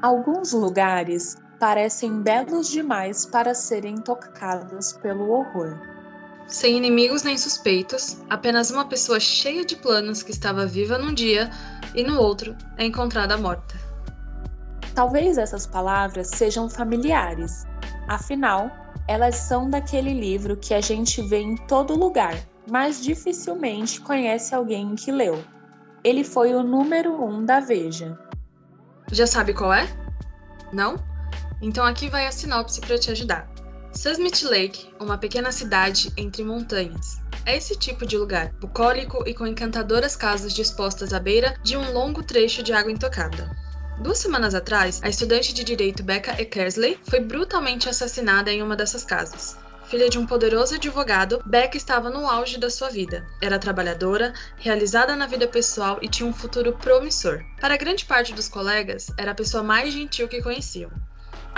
Alguns lugares parecem belos demais para serem tocados pelo horror. Sem inimigos nem suspeitos, apenas uma pessoa cheia de planos que estava viva num dia e no outro é encontrada morta. Talvez essas palavras sejam familiares, afinal, elas são daquele livro que a gente vê em todo lugar, mas dificilmente conhece alguém que leu. Ele foi o número um da Veja. Já sabe qual é? Não? Então aqui vai a sinopse para te ajudar. Susmit Lake, uma pequena cidade entre montanhas. É esse tipo de lugar, bucólico e com encantadoras casas dispostas à beira de um longo trecho de água intocada. Duas semanas atrás, a estudante de direito Becca Eckersley foi brutalmente assassinada em uma dessas casas. Filha de um poderoso advogado, Becca estava no auge da sua vida. Era trabalhadora, realizada na vida pessoal e tinha um futuro promissor. Para grande parte dos colegas, era a pessoa mais gentil que conheciam.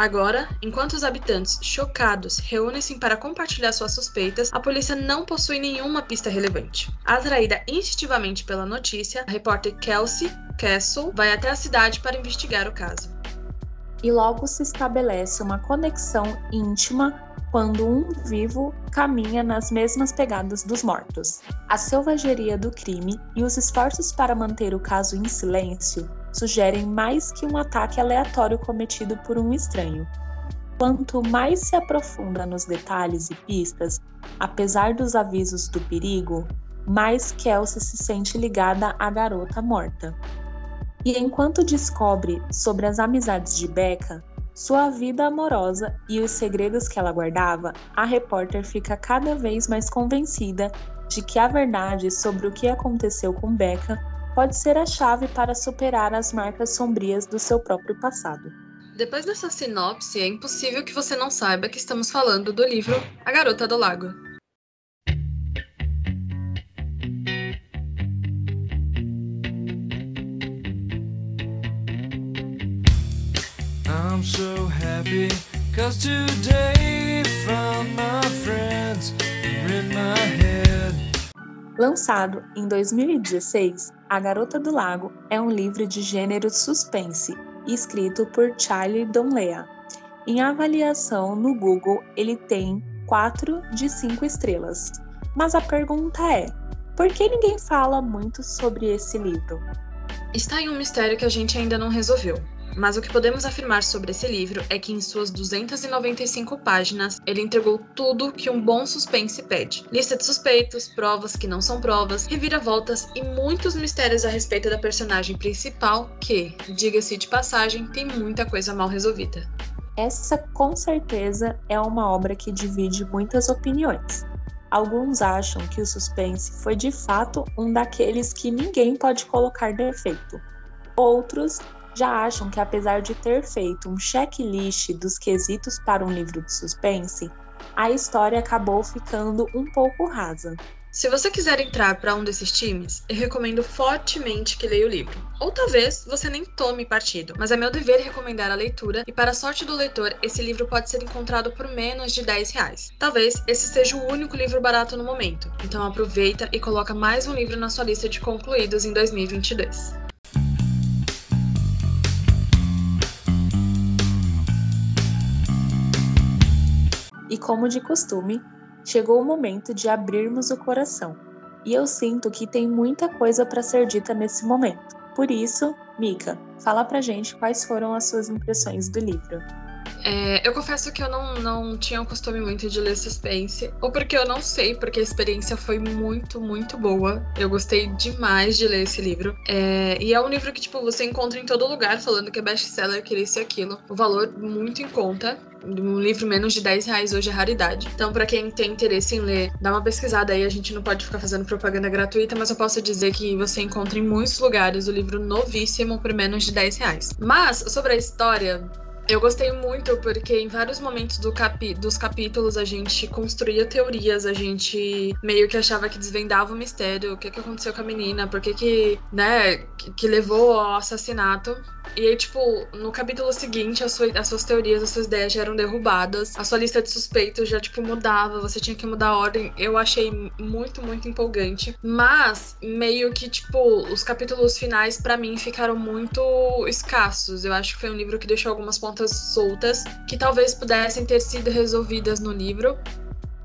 Agora, enquanto os habitantes, chocados, reúnem-se para compartilhar suas suspeitas, a polícia não possui nenhuma pista relevante. Atraída instintivamente pela notícia, a repórter Kelsey Castle vai até a cidade para investigar o caso. E logo se estabelece uma conexão íntima quando um vivo caminha nas mesmas pegadas dos mortos. A selvageria do crime e os esforços para manter o caso em silêncio sugerem mais que um ataque aleatório cometido por um estranho. Quanto mais se aprofunda nos detalhes e pistas, apesar dos avisos do perigo, mais Kelsey se sente ligada à garota morta. E enquanto descobre sobre as amizades de Becca, sua vida amorosa e os segredos que ela guardava, a repórter fica cada vez mais convencida de que a verdade sobre o que aconteceu com Becca pode ser a chave para superar as marcas sombrias do seu próprio passado. Depois dessa sinopse, é impossível que você não saiba que estamos falando do livro A Garota do Lago. I'm so happy cause today Lançado em 2016, A Garota do Lago é um livro de gênero suspense, escrito por Charlie Donlea. Em avaliação no Google, ele tem 4 de 5 estrelas. Mas a pergunta é: por que ninguém fala muito sobre esse livro? Está em um mistério que a gente ainda não resolveu. Mas o que podemos afirmar sobre esse livro é que em suas 295 páginas ele entregou tudo que um bom suspense pede: lista de suspeitos, provas que não são provas, reviravoltas e muitos mistérios a respeito da personagem principal, que, diga-se de passagem, tem muita coisa mal resolvida. Essa, com certeza, é uma obra que divide muitas opiniões. Alguns acham que o suspense foi de fato um daqueles que ninguém pode colocar defeito. Outros já acham que, apesar de ter feito um checklist dos quesitos para um livro de suspense, a história acabou ficando um pouco rasa. Se você quiser entrar para um desses times, eu recomendo fortemente que leia o livro. Ou talvez você nem tome partido, mas é meu dever recomendar a leitura e, para a sorte do leitor, esse livro pode ser encontrado por menos de 10 reais. Talvez esse seja o único livro barato no momento, então aproveita e coloca mais um livro na sua lista de concluídos em 2022. Como de costume, chegou o momento de abrirmos o coração. E eu sinto que tem muita coisa para ser dita nesse momento. Por isso, Mika, fala pra gente quais foram as suas impressões do livro. É, eu confesso que eu não, não tinha o costume muito de ler suspense, ou porque eu não sei, porque a experiência foi muito, muito boa. Eu gostei demais de ler esse livro. É, e é um livro que, tipo, você encontra em todo lugar falando que é best-seller, que isso e aquilo. O valor muito em conta. Um livro menos de 10 reais hoje é raridade. Então, para quem tem interesse em ler, dá uma pesquisada aí. A gente não pode ficar fazendo propaganda gratuita, mas eu posso dizer que você encontra em muitos lugares o livro novíssimo por menos de 10 reais. Mas, sobre a história, Eu gostei muito porque em vários momentos do capi dos capítulos a gente construía teorias, a gente meio que achava que desvendava o mistério, o que, que aconteceu com a menina, por que que, né, que, que levou ao assassinato. E aí, tipo, no capítulo seguinte, as, sua, as suas teorias, as suas ideias já eram derrubadas, a sua lista de suspeitos já, tipo, mudava, você tinha que mudar a ordem. Eu achei muito, muito empolgante. Mas, meio que, tipo, os capítulos finais, para mim, ficaram muito escassos. Eu acho que foi um livro que deixou algumas pontas soltas que talvez pudessem ter sido resolvidas no livro.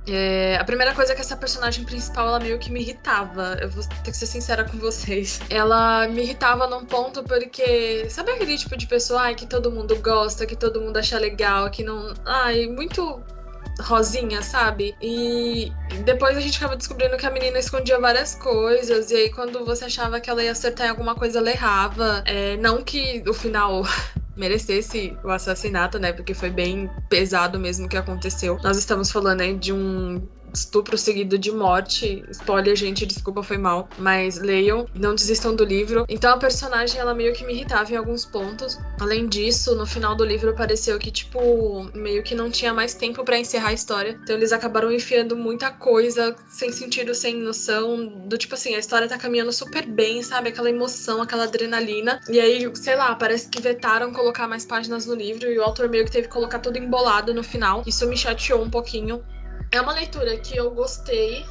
É, a primeira coisa é que essa personagem principal, ela meio que me irritava. Eu vou ter que ser sincera com vocês. Ela me irritava num ponto porque. Sabe aquele tipo de pessoa ai, que todo mundo gosta, que todo mundo acha legal, que não. Ai, muito rosinha, sabe? E depois a gente acaba descobrindo que a menina escondia várias coisas. E aí, quando você achava que ela ia acertar em alguma coisa, ela errava. É, não que o final merecesse o assassinato, né? Porque foi bem pesado mesmo o que aconteceu. Nós estamos falando aí de um estupro seguido de morte. Spoiler, gente, desculpa, foi mal. Mas leiam, não desistam do livro. Então a personagem, ela meio que me irritava em alguns pontos. Além disso, no final do livro pareceu que, tipo, meio que não tinha mais tempo para encerrar a história. Então eles acabaram enfiando muita coisa sem sentido, sem noção. Do tipo assim, a história tá caminhando super bem, sabe? Aquela emoção, aquela adrenalina. E aí, sei lá, parece que vetaram colocar mais páginas no livro e o autor meio que teve que colocar tudo embolado no final. Isso me chateou um pouquinho. É uma leitura que eu gostei.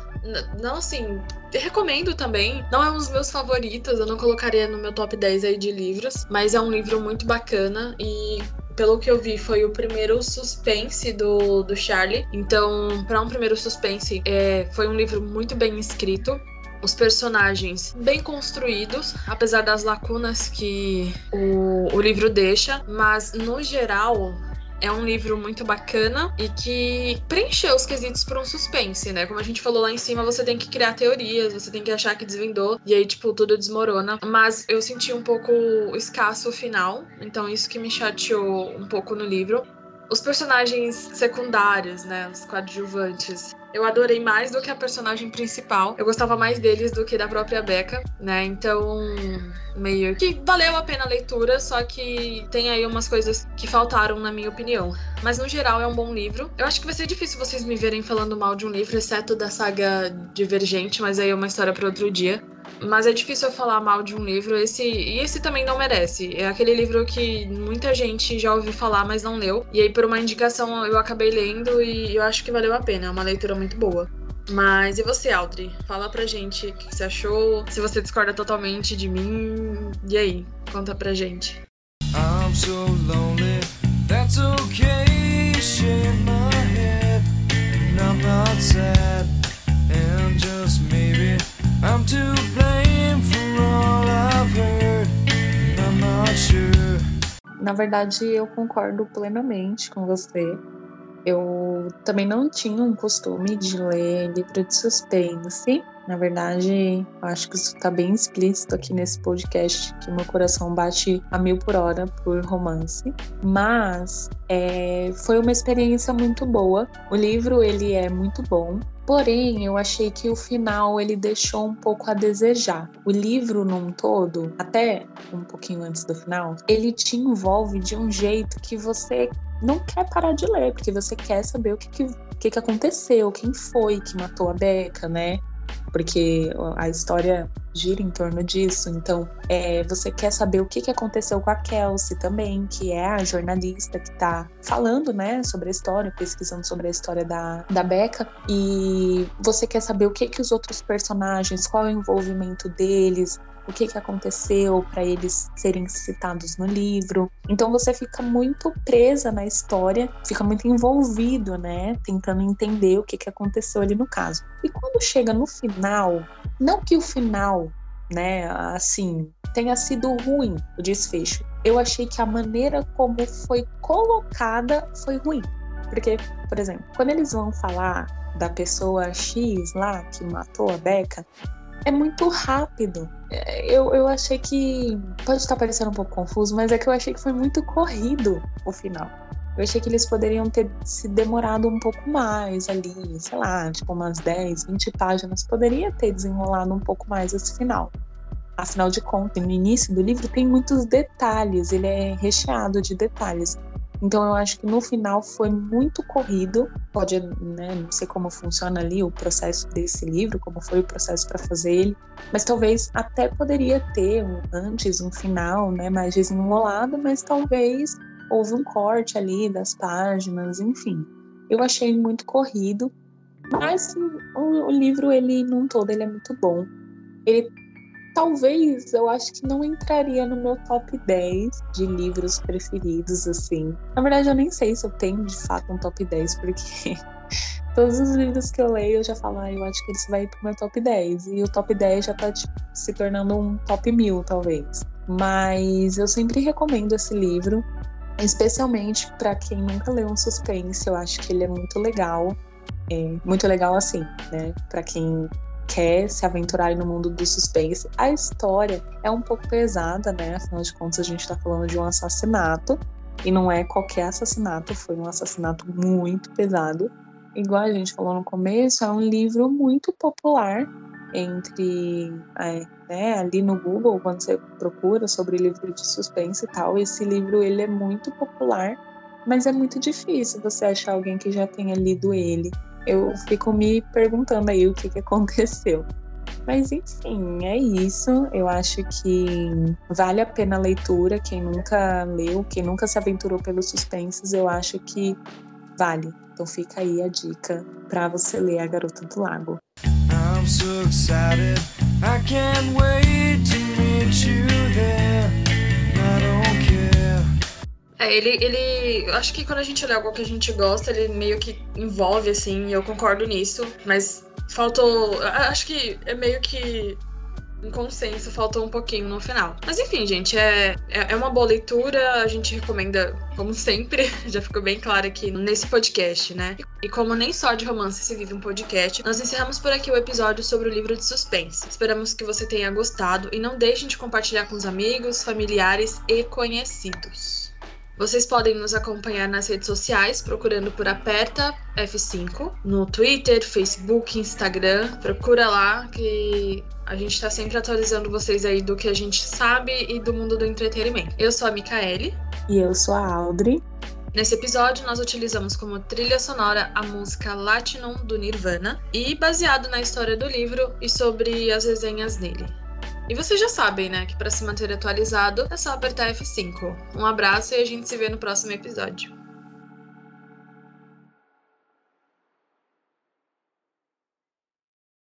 Não assim, recomendo também. Não é um dos meus favoritos, eu não colocaria no meu top 10 aí de livros, mas é um livro muito bacana e pelo que eu vi, foi o primeiro suspense do, do Charlie. Então, para um primeiro suspense, é, foi um livro muito bem escrito. Os personagens bem construídos, apesar das lacunas que o, o livro deixa, mas no geral é um livro muito bacana e que preencheu os quesitos para um suspense, né? Como a gente falou lá em cima, você tem que criar teorias, você tem que achar que desvendou, e aí, tipo, tudo desmorona. Mas eu senti um pouco escasso o final, então isso que me chateou um pouco no livro. Os personagens secundários, né? Os coadjuvantes eu adorei mais do que a personagem principal. Eu gostava mais deles do que da própria Becca, né? Então, meio que valeu a pena a leitura, só que tem aí umas coisas que faltaram, na minha opinião. Mas no geral é um bom livro. Eu acho que vai ser difícil vocês me verem falando mal de um livro, exceto da saga Divergente, mas aí é uma história para outro dia. Mas é difícil eu falar mal de um livro. Esse, e esse também não merece. É aquele livro que muita gente já ouviu falar, mas não leu. E aí, por uma indicação, eu acabei lendo e eu acho que valeu a pena. É uma leitura muito boa. Mas e você, Audrey? Fala pra gente o que você achou, se você discorda totalmente de mim. E aí, conta pra gente. I'm so lonely, that's okay. Shake my head, and I'm not sad. Na verdade, eu concordo plenamente com você. Eu também não tinha um costume de ler livro de suspense. Na verdade, acho que isso está bem explícito aqui nesse podcast, que meu coração bate a mil por hora por romance. Mas é, foi uma experiência muito boa. O livro ele é muito bom. Porém, eu achei que o final ele deixou um pouco a desejar. O livro num todo, até um pouquinho antes do final, ele te envolve de um jeito que você não quer parar de ler, porque você quer saber o que, que, que, que aconteceu, quem foi que matou a Beca, né? Porque a história gira em torno disso. Então, é, você quer saber o que, que aconteceu com a Kelsey também, que é a jornalista que está falando, né, sobre a história, pesquisando sobre a história da, da Becca. E você quer saber o que, que os outros personagens, qual é o envolvimento deles, o que, que aconteceu para eles serem citados no livro. Então você fica muito presa na história, fica muito envolvido, né? Tentando entender o que, que aconteceu ali no caso. E quando chega no final, não que o final, né, assim, tenha sido ruim o desfecho. Eu achei que a maneira como foi colocada foi ruim. Porque, por exemplo, quando eles vão falar da pessoa X lá que matou a Becca, é muito rápido. É, eu, eu achei que. Pode estar parecendo um pouco confuso, mas é que eu achei que foi muito corrido o final. Eu achei que eles poderiam ter se demorado um pouco mais ali, sei lá, tipo umas 10, 20 páginas. Poderia ter desenrolado um pouco mais esse final. Afinal de contas, no início do livro tem muitos detalhes, ele é recheado de detalhes. Então eu acho que no final foi muito corrido. Pode, né, não sei como funciona ali o processo desse livro, como foi o processo para fazer ele, mas talvez até poderia ter um antes, um final, né, mais desenrolado, mas talvez houve um corte ali das páginas, enfim. Eu achei muito corrido, mas o, o livro ele num todo ele é muito bom. Ele talvez eu acho que não entraria no meu top 10 de livros preferidos, assim. Na verdade, eu nem sei se eu tenho de fato um top 10, porque todos os livros que eu leio eu já falo, ah, eu acho que esse vai pro meu top 10. E o top 10 já tá tipo, se tornando um top 1000, talvez. Mas eu sempre recomendo esse livro, especialmente para quem nunca leu um suspense. Eu acho que ele é muito legal. É muito legal assim, né? Para quem quer se aventurar no mundo do suspense. A história é um pouco pesada, né? Afinal de contas, a gente está falando de um assassinato. E não é qualquer assassinato, foi um assassinato muito pesado. Igual a gente falou no começo, é um livro muito popular entre é, né, ali no Google, quando você procura sobre livro de suspense e tal, esse livro ele é muito popular, mas é muito difícil você achar alguém que já tenha lido ele eu fico me perguntando aí o que, que aconteceu. Mas enfim, é isso. Eu acho que vale a pena a leitura. Quem nunca leu, quem nunca se aventurou pelos suspenses, eu acho que vale. Então fica aí a dica para você ler A Garota do Lago. I'm so excited. I can't wait to meet you there. É, ele, ele. Acho que quando a gente lê algo que a gente gosta, ele meio que envolve, assim, e eu concordo nisso. Mas faltou. Acho que é meio que um consenso, faltou um pouquinho no final. Mas enfim, gente, é, é, é uma boa leitura, a gente recomenda, como sempre, já ficou bem claro aqui nesse podcast, né? E como nem só de romance se vive um podcast, nós encerramos por aqui o episódio sobre o livro de suspense. Esperamos que você tenha gostado e não deixem de compartilhar com os amigos, familiares e conhecidos. Vocês podem nos acompanhar nas redes sociais procurando por Aperta F5 no Twitter, Facebook, Instagram. Procura lá que a gente está sempre atualizando vocês aí do que a gente sabe e do mundo do entretenimento. Eu sou a Micaele. E eu sou a Audrey. Nesse episódio, nós utilizamos como trilha sonora a música Latinum do Nirvana e baseado na história do livro e sobre as resenhas nele. E vocês já sabem, né, que para se manter atualizado é só apertar F5. Um abraço e a gente se vê no próximo episódio.